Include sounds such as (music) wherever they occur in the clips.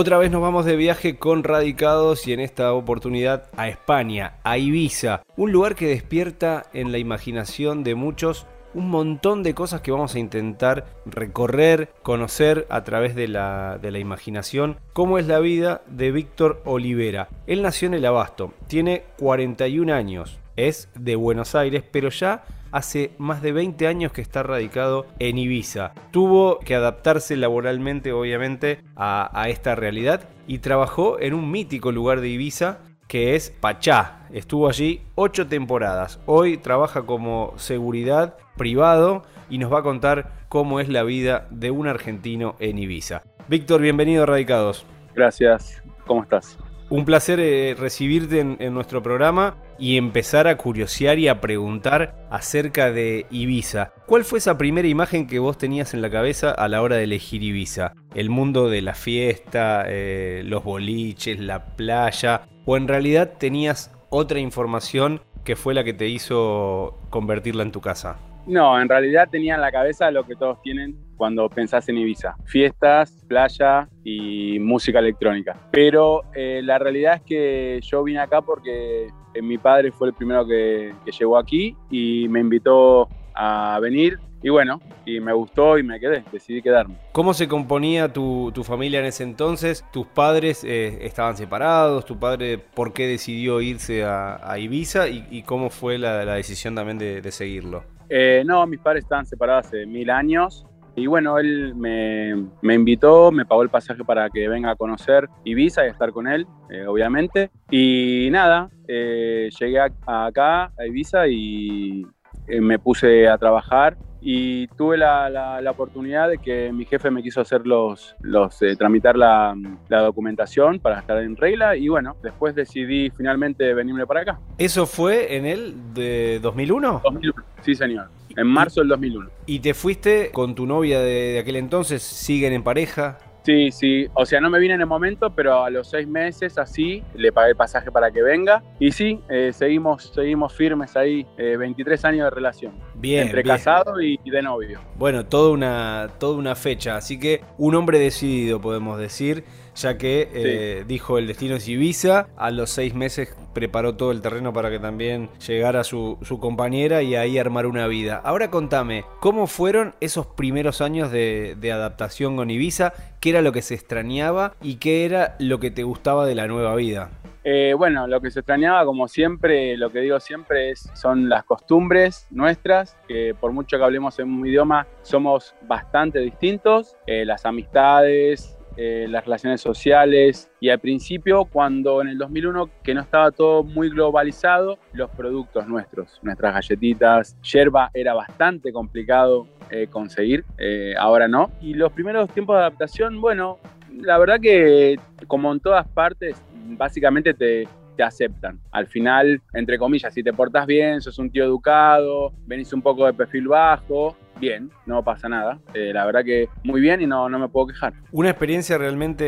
Otra vez nos vamos de viaje con Radicados y en esta oportunidad a España, a Ibiza, un lugar que despierta en la imaginación de muchos un montón de cosas que vamos a intentar recorrer, conocer a través de la, de la imaginación, cómo es la vida de Víctor Olivera. Él nació en el Abasto, tiene 41 años, es de Buenos Aires, pero ya hace más de 20 años que está radicado en Ibiza. Tuvo que adaptarse laboralmente, obviamente, a, esta realidad y trabajó en un mítico lugar de Ibiza que es Pachá. Estuvo allí ocho temporadas. Hoy trabaja como seguridad privado y nos va a contar cómo es la vida de un argentino en Ibiza. Víctor, bienvenido a Radicados. Gracias, ¿cómo estás? Un placer eh, recibirte en, nuestro programa y empezar a curiosear y a preguntar acerca de Ibiza. ¿Cuál fue esa primera imagen que vos tenías en la cabeza a la hora de elegir Ibiza? ¿El mundo de la fiesta, eh, los boliches, la playa? ¿O en realidad tenías otra información que fue la que te hizo convertirla en tu casa? No, en realidad tenía en la cabeza lo que todos tienen cuando pensás en Ibiza. Fiestas, playa y música electrónica. Pero eh, la realidad es que yo vine acá porque eh, mi padre fue el primero que, que llegó aquí y me invitó a venir y bueno, y me gustó y me quedé, decidí quedarme. ¿Cómo se componía tu, familia en ese entonces? ¿Tus padres eh, estaban separados? ¿Tu padre por qué decidió irse a, Ibiza? ¿Y, cómo fue la, decisión también de, seguirlo? Eh, no, mis padres estaban separados hace mil años. Y bueno, él me, invitó, me pagó el pasaje para que venga a conocer Ibiza y estar con él, eh, obviamente. Y nada, llegué acá a Ibiza y me puse a trabajar y tuve la, la, oportunidad de que mi jefe me quiso hacer los, los eh, tramitar la, la, documentación para estar en regla y bueno, después decidí finalmente venirme para acá. ¿Eso fue en el de 2001? 2001, sí señor, en marzo del 2001. ¿Y te fuiste con tu novia de, de aquel entonces? ¿Siguen en pareja? Sí, sí. O sea, no me vine en el momento, pero a los seis meses así le pagué el pasaje para que venga. Y sí, eh, seguimos, seguimos firmes ahí, 23 eh, años de relación. Bien. Entre casado y, de novio. Bueno, toda una, toda una fecha. Así que un hombre decidido, podemos decir ya que eh, dijo el destino es Ibiza, a los seis meses preparó todo el terreno para que también llegara su, compañera y ahí armar una vida. Ahora contame, ¿cómo fueron esos primeros años de, adaptación con Ibiza? ¿Qué era lo que se extrañaba y qué era lo que te gustaba de la nueva vida? Eh, bueno, lo que se extrañaba, como siempre, lo que digo siempre es, son las costumbres nuestras, que por mucho que hablemos en un idioma, somos bastante distintos, eh, las amistades, eh, las relaciones sociales y al principio cuando en el 2001 que no estaba todo muy globalizado, los productos nuestros, nuestras galletitas, yerba era bastante complicado eh, conseguir, eh, ahora no. Y los primeros tiempos de adaptación, bueno, la verdad que como en todas partes, básicamente te, te aceptan. Al final, entre comillas, si te portas bien, sos un tío educado, venís un poco de perfil bajo, bien, no pasa nada. Eh, la verdad que muy bien y no, no me puedo quejar. Una experiencia realmente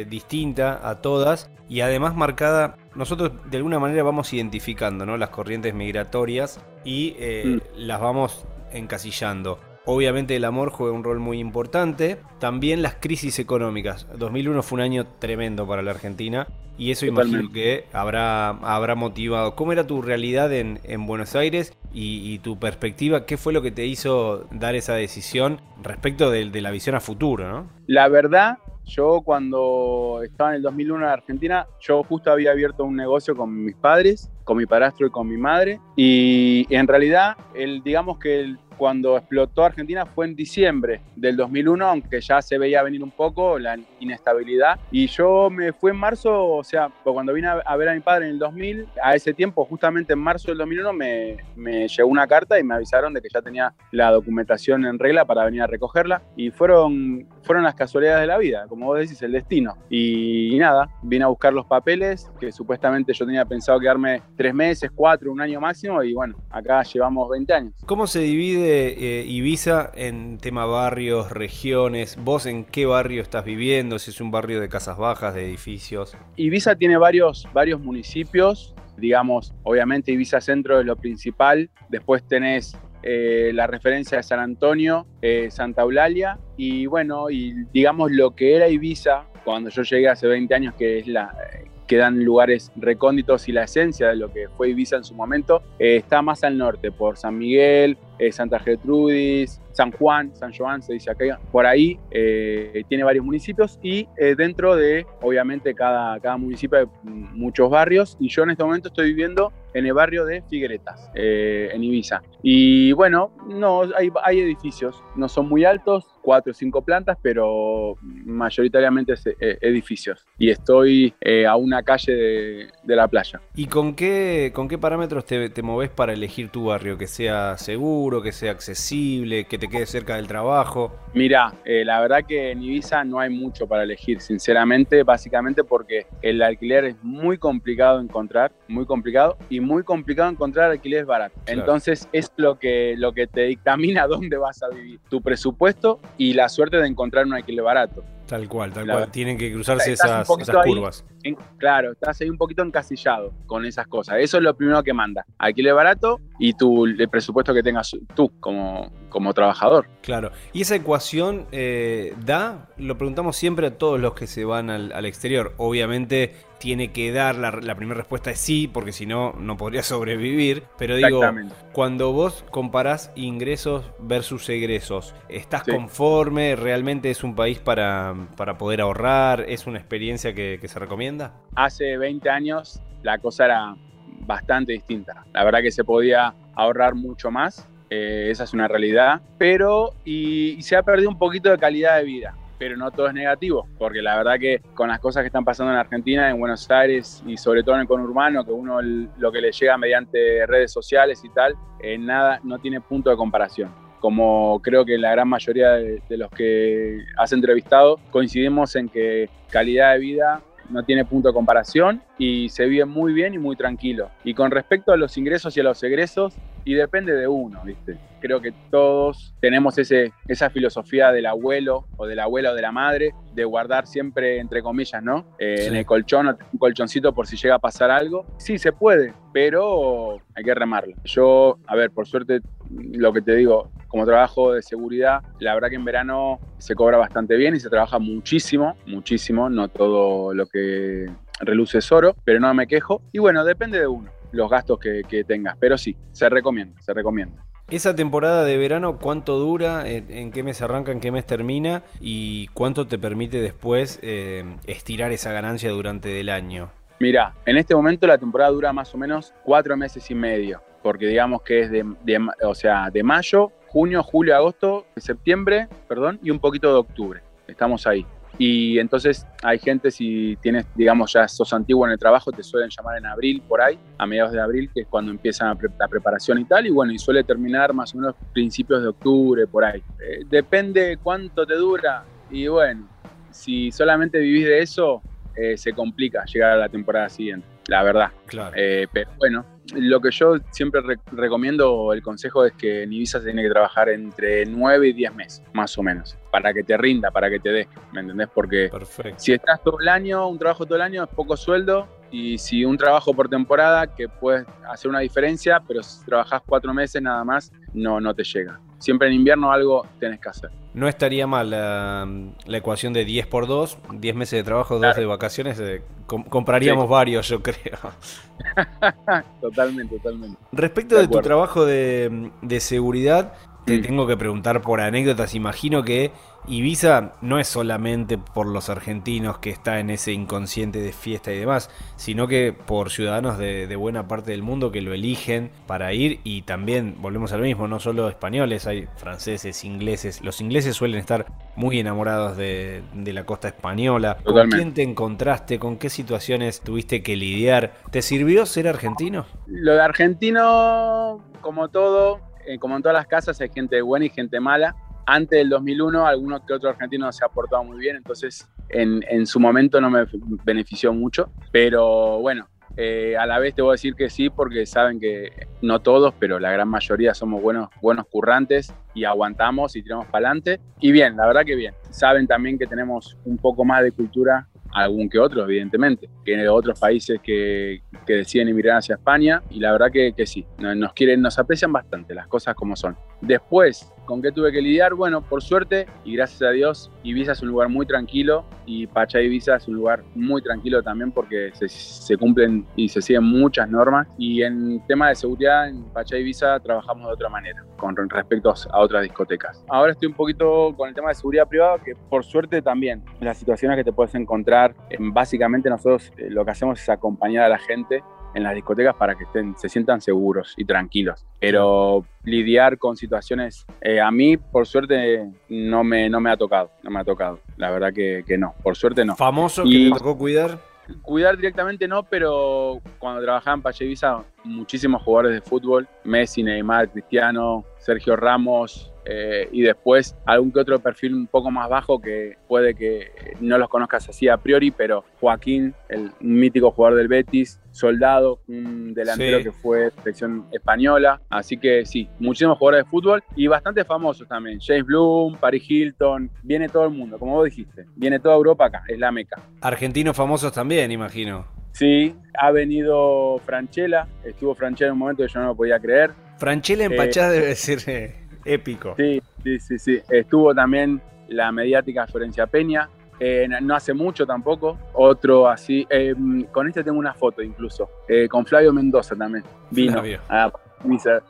eh, distinta a todas y además marcada, nosotros de alguna manera vamos identificando ¿no? las corrientes migratorias y eh, mm. las vamos encasillando. Obviamente el amor juega un rol muy importante, también las crisis económicas. 2001 fue un año tremendo para la Argentina y eso imagino que habrá, habrá motivado. ¿Cómo era tu realidad en, Buenos Aires y, tu perspectiva? ¿Qué fue lo que te hizo dar esa decisión respecto de, de la visión a futuro? ¿no? La verdad, yo cuando estaba en el 2001 en Argentina, yo justo había abierto un negocio con mis padres, con mi padrastro y con mi madre. Y en realidad, el, digamos que el, cuando explotó Argentina fue en diciembre del 2001, aunque ya se veía venir un poco la inestabilidad. Y yo me fui en marzo, o sea, cuando vine a ver a mi padre en el 2000, a ese tiempo, justamente en marzo del 2001, me, me llegó una carta y me avisaron de que ya tenía la documentación en regla para venir a recogerla. Y fueron, fueron las casualidades de la vida, como vos decís, el destino. Y, nada, vine a buscar los papeles, que supuestamente yo tenía pensado quedarme tres meses, cuatro, un año máximo, y bueno, acá llevamos 20 años. ¿Cómo se divide? Eh, Ibiza en tema barrios, regiones? ¿Vos en qué barrio estás viviendo? Si es un barrio de casas bajas, de edificios. Ibiza tiene varios, varios municipios. Digamos, obviamente Ibiza Centro es lo principal. Después tenés eh, la referencia de San Antonio, eh, Santa Eulalia. Y bueno, y digamos lo que era Ibiza cuando yo llegué hace 20 años, que es la, quedan lugares recónditos y la esencia de lo que fue Ibiza en su momento, está más al norte, por San Miguel, eh, Santa Gertrudis, San Juan, San Joan, se dice acá, por ahí eh, tiene varios municipios y dentro de, obviamente, cada, cada municipio hay muchos barrios y yo en este momento estoy viviendo en el barrio de Figueretas, en Ibiza. Y bueno, no, hay, hay edificios, no son muy altos, cuatro o cinco plantas, pero mayoritariamente eh, edificios. Y estoy eh, a una calle de, la playa. ¿Y con qué, con qué parámetros te, te moves para elegir tu barrio? Que sea seguro, que sea accesible, que te quede cerca del trabajo. Mira, eh, la verdad que en Ibiza no hay mucho para elegir, sinceramente, básicamente porque el alquiler es muy complicado de encontrar, muy complicado, y muy complicado encontrar alquileres baratos. Entonces es lo que, lo que te dictamina (laughs) dónde vas a vivir. Tu presupuesto y la suerte de encontrar un alquiler barato. Tal cual, tal cual. Tienen que cruzarse esas, curvas. claro, estás ahí un poquito encasillado con esas cosas. Eso es lo primero que manda. Alquiler barato y tu, el presupuesto que tengas tú como, como trabajador. Claro. ¿Y esa ecuación eh, da? Lo preguntamos siempre a todos los que se van al, al exterior. Obviamente tiene que dar, la, primera respuesta es sí, porque si no, no podría (laughs) sobrevivir. Pero digo, cuando vos comparás ingresos versus egresos, ¿estás conforme? ¿Realmente es un país para, para poder ahorrar? ¿Es una experiencia que, se recomienda? Hace 20 años la cosa era bastante distinta. La verdad que se podía ahorrar mucho más, eh, esa es una realidad, pero y, se ha perdido un poquito de calidad de vida pero no todo es negativo, porque la verdad que con las cosas que están pasando en Argentina, en Buenos Aires y sobre todo en el conurbano, que uno lo que le llega mediante redes sociales y tal, eh, nada, no tiene punto de comparación. Como creo que la gran mayoría de, de los que has entrevistado, coincidimos en que calidad de vida no tiene punto de comparación y se vive muy bien y muy tranquilo. Y con respecto a los ingresos y a los egresos, y depende de uno, ¿viste? Creo que todos tenemos ese, esa filosofía del abuelo o de la abuela o de la madre de guardar siempre, entre comillas, ¿no? Eh, en el colchón o un colchoncito por si llega a pasar algo. Sí, se puede, pero hay que remarlo. Yo, a ver, por suerte, lo que te digo, como trabajo de seguridad, la verdad que en verano se cobra bastante bien y se trabaja muchísimo, muchísimo, no todo lo que reluce es oro, pero no me quejo. Y bueno, depende de uno los gastos que, tengas. Pero sí, se recomienda, se recomienda. Esa temporada de verano, ¿cuánto dura? ¿En qué mes arranca? ¿En qué mes termina? ¿Y cuánto te permite después eh, estirar esa ganancia durante el año? Mira, en este momento la temporada dura más o menos cuatro meses y medio, porque digamos que es de, o sea, de mayo, junio, julio, agosto, septiembre, perdón, y un poquito de octubre. Estamos ahí. Y entonces hay gente, si tienes, digamos, ya sos antiguo en el trabajo, te suelen llamar en abril, por ahí, a mediados de abril, que es cuando empieza la preparación y tal, y bueno, y suele terminar más o menos principios de octubre, por ahí. Eh, depende cuánto te dura, y bueno, si solamente vivís de eso, eh, se complica llegar a la temporada siguiente, la verdad. Claro. Eh, pero bueno, lo que yo siempre recomiendo, el consejo es que en Ibiza se tiene que trabajar entre 9 y 10 meses, más o menos, para que te rinda, para que te dé, ¿me entendés? Porque si estás todo el año, un trabajo todo el año es poco sueldo, y si un trabajo por temporada que puedes hacer una diferencia, pero si trabajas cuatro meses nada más, no, no te llega. Siempre en invierno algo tienes que hacer. No estaría mal la, ecuación de 10 por 2, 10 meses de trabajo, 2 de vacaciones. Eh, compraríamos varios, yo creo. (laughs) totalmente, totalmente. Respecto de, tu trabajo de, de seguridad, te mm. tengo que preguntar por anécdotas. Imagino que Ibiza no es solamente por los argentinos que está en ese inconsciente de fiesta y demás, sino que por ciudadanos de, buena parte del mundo que lo eligen para ir y también, volvemos al mismo, no solo españoles, hay franceses, ingleses. Los ingleses suelen estar muy enamorados de, la costa española. ¿Con quién te encontraste? ¿Con qué situaciones tuviste que lidiar? ¿Te sirvió ser argentino? Lo de argentino, como todo, eh, como en todas las casas, hay gente buena y gente mala. Antes del 2001, algunos que otros argentinos se ha portado muy bien, entonces en, en su momento no me benefició mucho. Pero bueno, eh, a la vez te voy a decir que sí, porque saben que no todos, pero la gran mayoría somos buenos, buenos currantes y aguantamos y tiramos para adelante. Y bien, la verdad que bien. Saben también que tenemos un poco más de cultura algún que otro, evidentemente, que hay otros países que, que, deciden emigrar hacia España y la verdad que, que sí, nos quieren, nos aprecian bastante las cosas como son. Después, ¿Con qué tuve que lidiar? Bueno, por suerte y gracias a Dios, Ibiza es un lugar muy tranquilo y Pachá Ibiza es un lugar muy tranquilo también porque se, se cumplen y se siguen muchas normas. Y en tema de seguridad, en Pachá Ibiza trabajamos de otra manera con respecto a otras discotecas. Ahora estoy un poquito con el tema de seguridad privada, que por suerte también las situaciones que te puedes encontrar, básicamente nosotros eh, lo que hacemos es acompañar a la gente en las discotecas para que estén, se sientan seguros y tranquilos. Pero lidiar con situaciones, eh, a mí por suerte no me, no me ha tocado, no me ha tocado. La verdad que, que no, por suerte no. ¿Famoso que te tocó cuidar? Cuidar directamente no, pero cuando trabajaba en Pache muchísimos jugadores de fútbol, Messi, Neymar, Cristiano, Sergio Ramos, eh, y después algún que otro perfil un poco más bajo que puede que no los conozcas así a priori, pero Joaquín, el mítico jugador del Betis, Soldado, un delantero que fue selección española, así que sí, muchísimos jugadores de fútbol y bastante famosos también, James Bloom, Paris Hilton, viene todo el mundo, como vos dijiste, viene toda Europa acá, es la meca. Argentinos famosos también, imagino. Sí, ha venido Franchella, estuvo Franchella en un momento que yo no lo podía creer. Franchella en eh, Pachá debe ser eh, épico. Sí, sí, sí, sí. Estuvo también la mediática Florencia Peña, eh, no hace mucho tampoco, otro así, eh, con este tengo una foto incluso, eh, con Flavio Mendoza también, vino a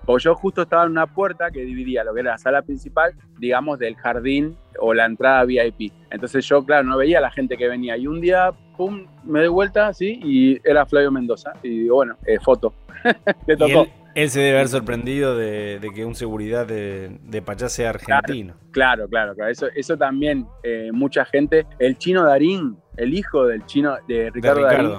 o yo justo estaba en una puerta que dividía lo que era la sala principal, digamos, del jardín o la entrada VIP. Entonces yo, claro, no veía a la gente que venía. Y un día, pum, me doy vuelta, así, y era Flavio Mendoza. Y digo, bueno, foto. (laughs) Le tocó. Él se debe haber sorprendido de, que un seguridad de, de Pachá sea argentino. Claro, claro, claro. Eso, eso también, eh, mucha gente. El chino Darín, el hijo del chino, de Ricardo, Darín,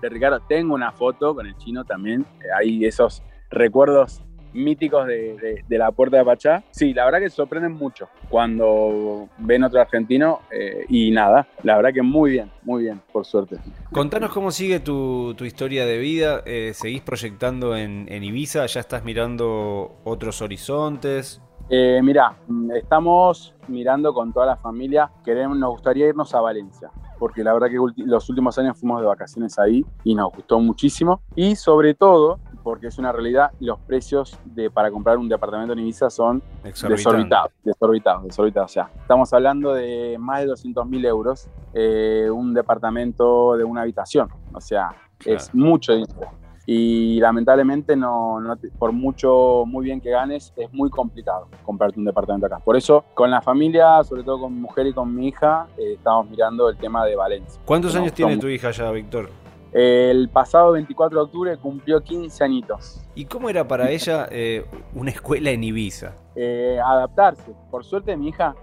de Ricardo, tengo una foto con el chino también. Eh, hay esos recuerdos míticos de, la Puerta de Pachá. Sí, la verdad que sorprenden mucho cuando ven otro argentino eh, y nada, la verdad que muy bien, muy bien, por suerte. Contanos cómo sigue tu, historia de vida, eh, ¿seguís proyectando en, Ibiza? ¿Ya estás mirando otros horizontes? Eh, mirá, estamos mirando con toda la familia, queremos, nos gustaría irnos a Valencia porque la verdad que los últimos años fuimos de vacaciones ahí y nos gustó muchísimo. Y sobre todo, porque es una realidad, los precios de, para comprar un departamento en Ibiza son desorbitados, desorbitados, desorbitados. O sea, estamos hablando de más de 200 mil euros eh, un departamento de una habitación. O sea, es mucho dinero y lamentablemente no, por mucho muy bien que ganes es muy complicado comprarte un departamento acá. Por eso con la familia, sobre todo con mi mujer y con mi hija, eh, estamos mirando el tema de Valencia. ¿Cuántos años tiene tu hija ya, Víctor? El pasado 24 de octubre cumplió 15 añitos. ¿Y cómo era para ella eh, una escuela en Ibiza? Eh, adaptarse. Por suerte mi hija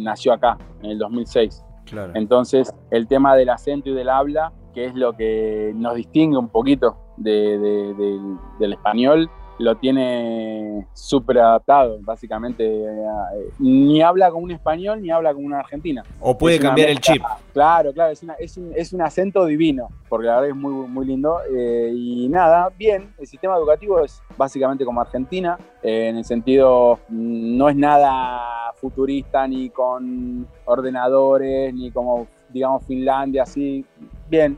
nació acá, en el 2006. Claro. Entonces el tema del acento y del habla, que es lo que nos distingue un poquito del español lo tiene súper adaptado, básicamente. Eh, ni habla con un español ni habla con una argentina. O puede cambiar el chip. Claro, claro, es, un, acento divino, porque la verdad es muy, muy lindo. Eh, y nada, bien, el sistema educativo es básicamente como Argentina, eh, en el sentido, mm, no es nada futurista ni con ordenadores, ni como, digamos, Finlandia, así. Bien,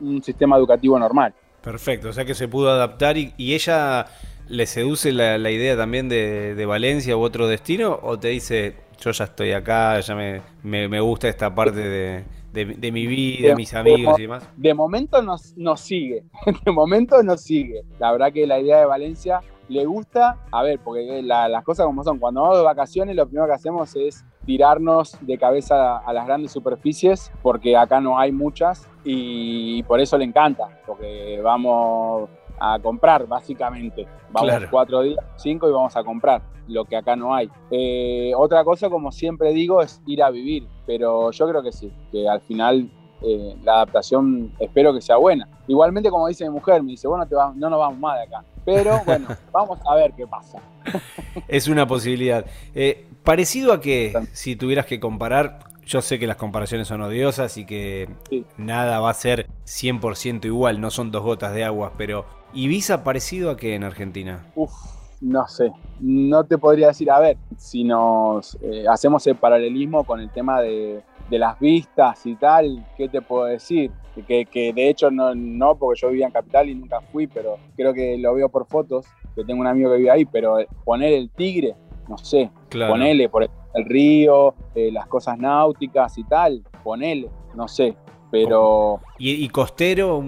un sistema educativo normal. Perfecto, o sea que se pudo adaptar y, ella le seduce la, idea también de, Valencia u otro destino o te dice yo ya estoy acá, ya me, me, gusta esta parte de, mi vida, mis amigos y demás? De momento nos, nos sigue, (laughs) de momento nos sigue. La verdad que la idea de Valencia le gusta, a ver, porque las cosas como son, cuando vamos de vacaciones lo primero que hacemos es tirarnos de cabeza a las grandes superficies, porque acá no hay muchas y por eso le encanta, porque vamos a comprar básicamente. Vamos cuatro días, cinco y vamos a comprar lo que acá no hay. Eh, otra cosa, como siempre digo, es ir a vivir, pero yo creo que sí, que al final eh, la adaptación espero que sea buena. Igualmente, como dice mi mujer, me dice, bueno, te no nos vamos más de acá. Pero bueno, (laughs) vamos a ver qué pasa. Es una posibilidad. Eh, parecido a que, si tuvieras que comparar, yo sé que las comparaciones son odiosas y que nada va a ser 100% igual, no son dos gotas de agua, pero ¿Ibiza parecido a qué en Argentina? Uf, no sé, no te podría decir, a ver, si nos eh, hacemos el paralelismo con el tema de, las vistas y tal, ¿qué te puedo decir? Que, que de hecho no, no, porque yo vivía en Capital y nunca fui, pero creo que lo veo por fotos, que tengo un amigo que vive ahí, pero poner el tigre no sé, ponele por el río, eh, las cosas náuticas y tal, ponele, no sé, pero... ¿Y, costero?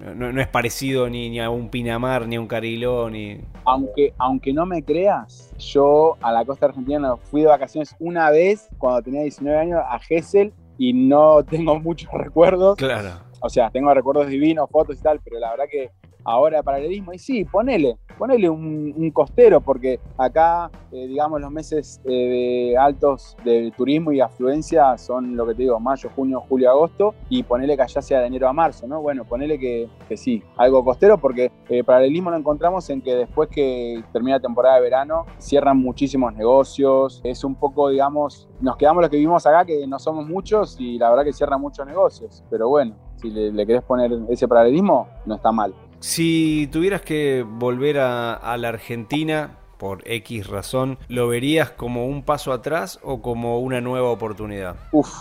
No, es parecido ni, a un Pinamar, ni a un Cariló, ni... Aunque, aunque no me creas, yo a la costa argentina fui de vacaciones una vez cuando tenía 19 años a Gessel y no tengo (laughs) muchos recuerdos. Claro. O sea, tengo recuerdos divinos, fotos y tal, pero la verdad que ahora paralelismo. Y sí, ponele, ponele un, costero, porque acá, eh, digamos, los meses eh, de altos de turismo y afluencia son lo que te digo, mayo, junio, julio, agosto, y ponele que allá sea de enero a marzo, ¿no? Bueno, ponele que, sí, algo costero, porque eh, paralelismo lo encontramos en que después que termina la temporada de verano, cierran muchísimos negocios, es un poco, digamos, nos quedamos los que vivimos acá, que no somos muchos, y la verdad que cierran muchos negocios, pero bueno, si le, le querés poner ese paralelismo, no está mal. Si tuvieras que volver a, la Argentina por X razón, ¿lo verías como un paso atrás o como una nueva oportunidad? Uf,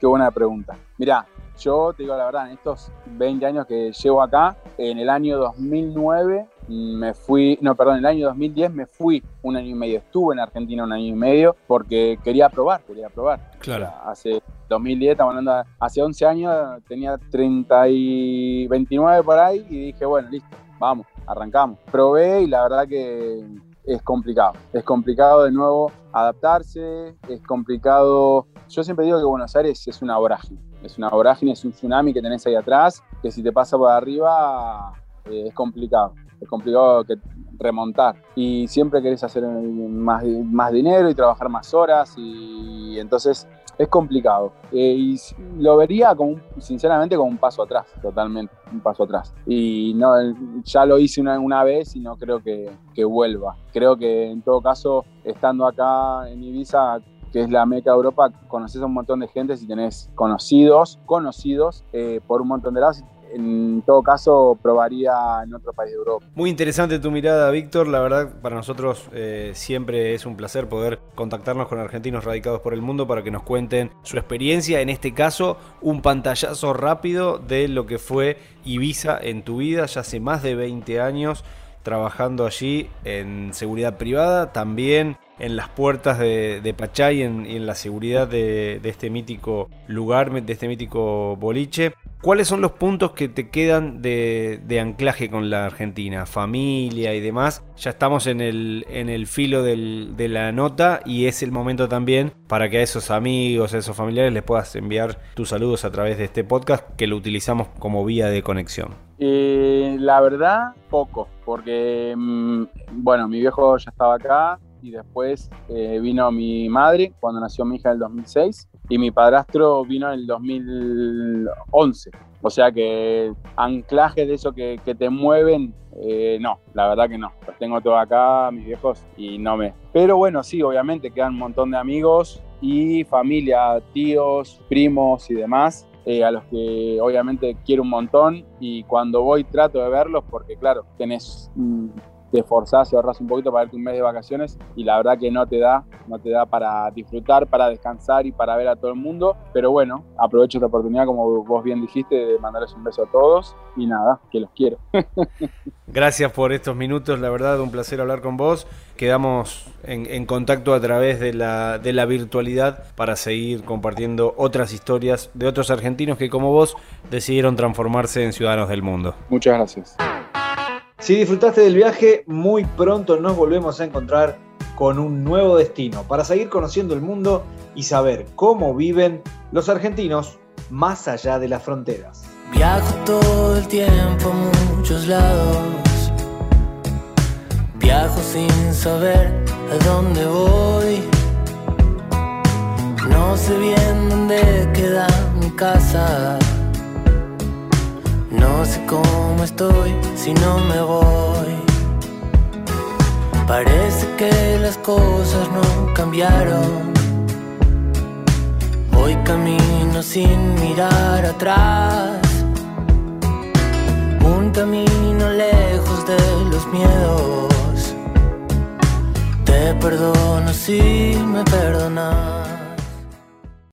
qué buena pregunta. Mirá, yo te digo la verdad, en estos 20 años que llevo acá, en el año 2009 me fui, no, perdón, en el año 2010 me fui un año y medio, estuve en Argentina un año y medio porque quería probar, quería probar. Claro. hace 2010, estamos hablando, hace 11 años, tenía 30 y 29 por ahí y dije, bueno, listo, vamos, arrancamos. Probé y la verdad que es complicado. Es complicado de nuevo adaptarse, es complicado. Yo siempre digo que Buenos Aires es una vorágine, es una vorágine, es un tsunami que tenés ahí atrás, que si te pasa por arriba eh, es complicado. Es complicado que remontar y siempre querés hacer más, más dinero y trabajar más horas y entonces es complicado. Eh, y lo vería como sinceramente como un paso atrás, totalmente, un paso atrás. Y no, ya lo hice una, una vez y no creo que, que, vuelva. Creo que en todo caso, estando acá en Ibiza, que es la meca de Europa, conoces a un montón de gente si tenés conocidos, conocidos eh, por un montón de lados en todo caso probaría en otro país de Europa. Muy interesante tu mirada, Víctor. La verdad, para nosotros eh, siempre es un placer poder contactarnos con argentinos radicados por el mundo para que nos cuenten su experiencia. En este caso, un pantallazo rápido de lo que fue Ibiza en tu vida, ya hace más de 20 años trabajando allí en seguridad privada, también en las puertas de, de Pachay y en, la seguridad de, este mítico lugar, de este mítico boliche. ¿Cuáles son los puntos que te quedan de, anclaje con la Argentina? Familia y demás. Ya estamos en el, en el filo de la nota y es el momento también para que a esos amigos, a esos familiares les puedas enviar tus saludos a través de este podcast que lo utilizamos como vía de conexión. Eh, la verdad, poco, porque, mm, bueno, mi viejo ya estaba acá y después eh, vino mi madre cuando nació mi hija en el 2006 y mi padrastro vino en el 2011. O sea que anclajes de eso que, te mueven, eh, no, la verdad que no. Los tengo todos acá, mis viejos, y no me... Pero bueno, sí, obviamente quedan un montón de amigos y familia, tíos, primos y demás, eh, a los que obviamente quiero un montón y cuando voy trato de verlos porque claro, tenés te esforzás y ahorras un poquito para darte un mes de vacaciones y la verdad que no te da, no te da para disfrutar, para descansar y para ver a todo el mundo. Pero bueno, aprovecho esta oportunidad, como vos bien dijiste, de mandarles un beso a todos y nada, que los quiero. (laughs) Gracias por estos minutos, la verdad, un placer hablar con vos. Quedamos en, contacto a través de la, de la virtualidad para seguir compartiendo otras historias de otros argentinos que como vos decidieron transformarse en ciudadanos del mundo. Muchas gracias. Si disfrutaste del viaje, muy pronto nos volvemos a encontrar con un nuevo destino para seguir conociendo el mundo y saber cómo viven los argentinos más allá de las fronteras. Viajo todo el tiempo a muchos lados. Viajo sin saber a dónde voy. No sé bien dónde queda mi casa. No sé cómo estoy si no me voy. Parece que las cosas no cambiaron. Hoy camino sin mirar atrás. Un camino lejos de los miedos. Te perdono si me perdonas.